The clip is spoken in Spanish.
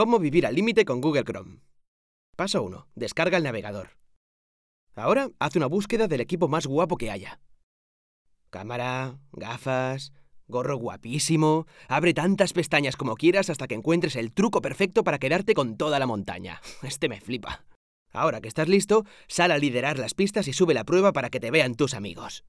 ¿Cómo vivir al límite con Google Chrome? Paso 1. Descarga el navegador. Ahora haz una búsqueda del equipo más guapo que haya. Cámara, gafas, gorro guapísimo. Abre tantas pestañas como quieras hasta que encuentres el truco perfecto para quedarte con toda la montaña. Este me flipa. Ahora que estás listo, sal a liderar las pistas y sube la prueba para que te vean tus amigos.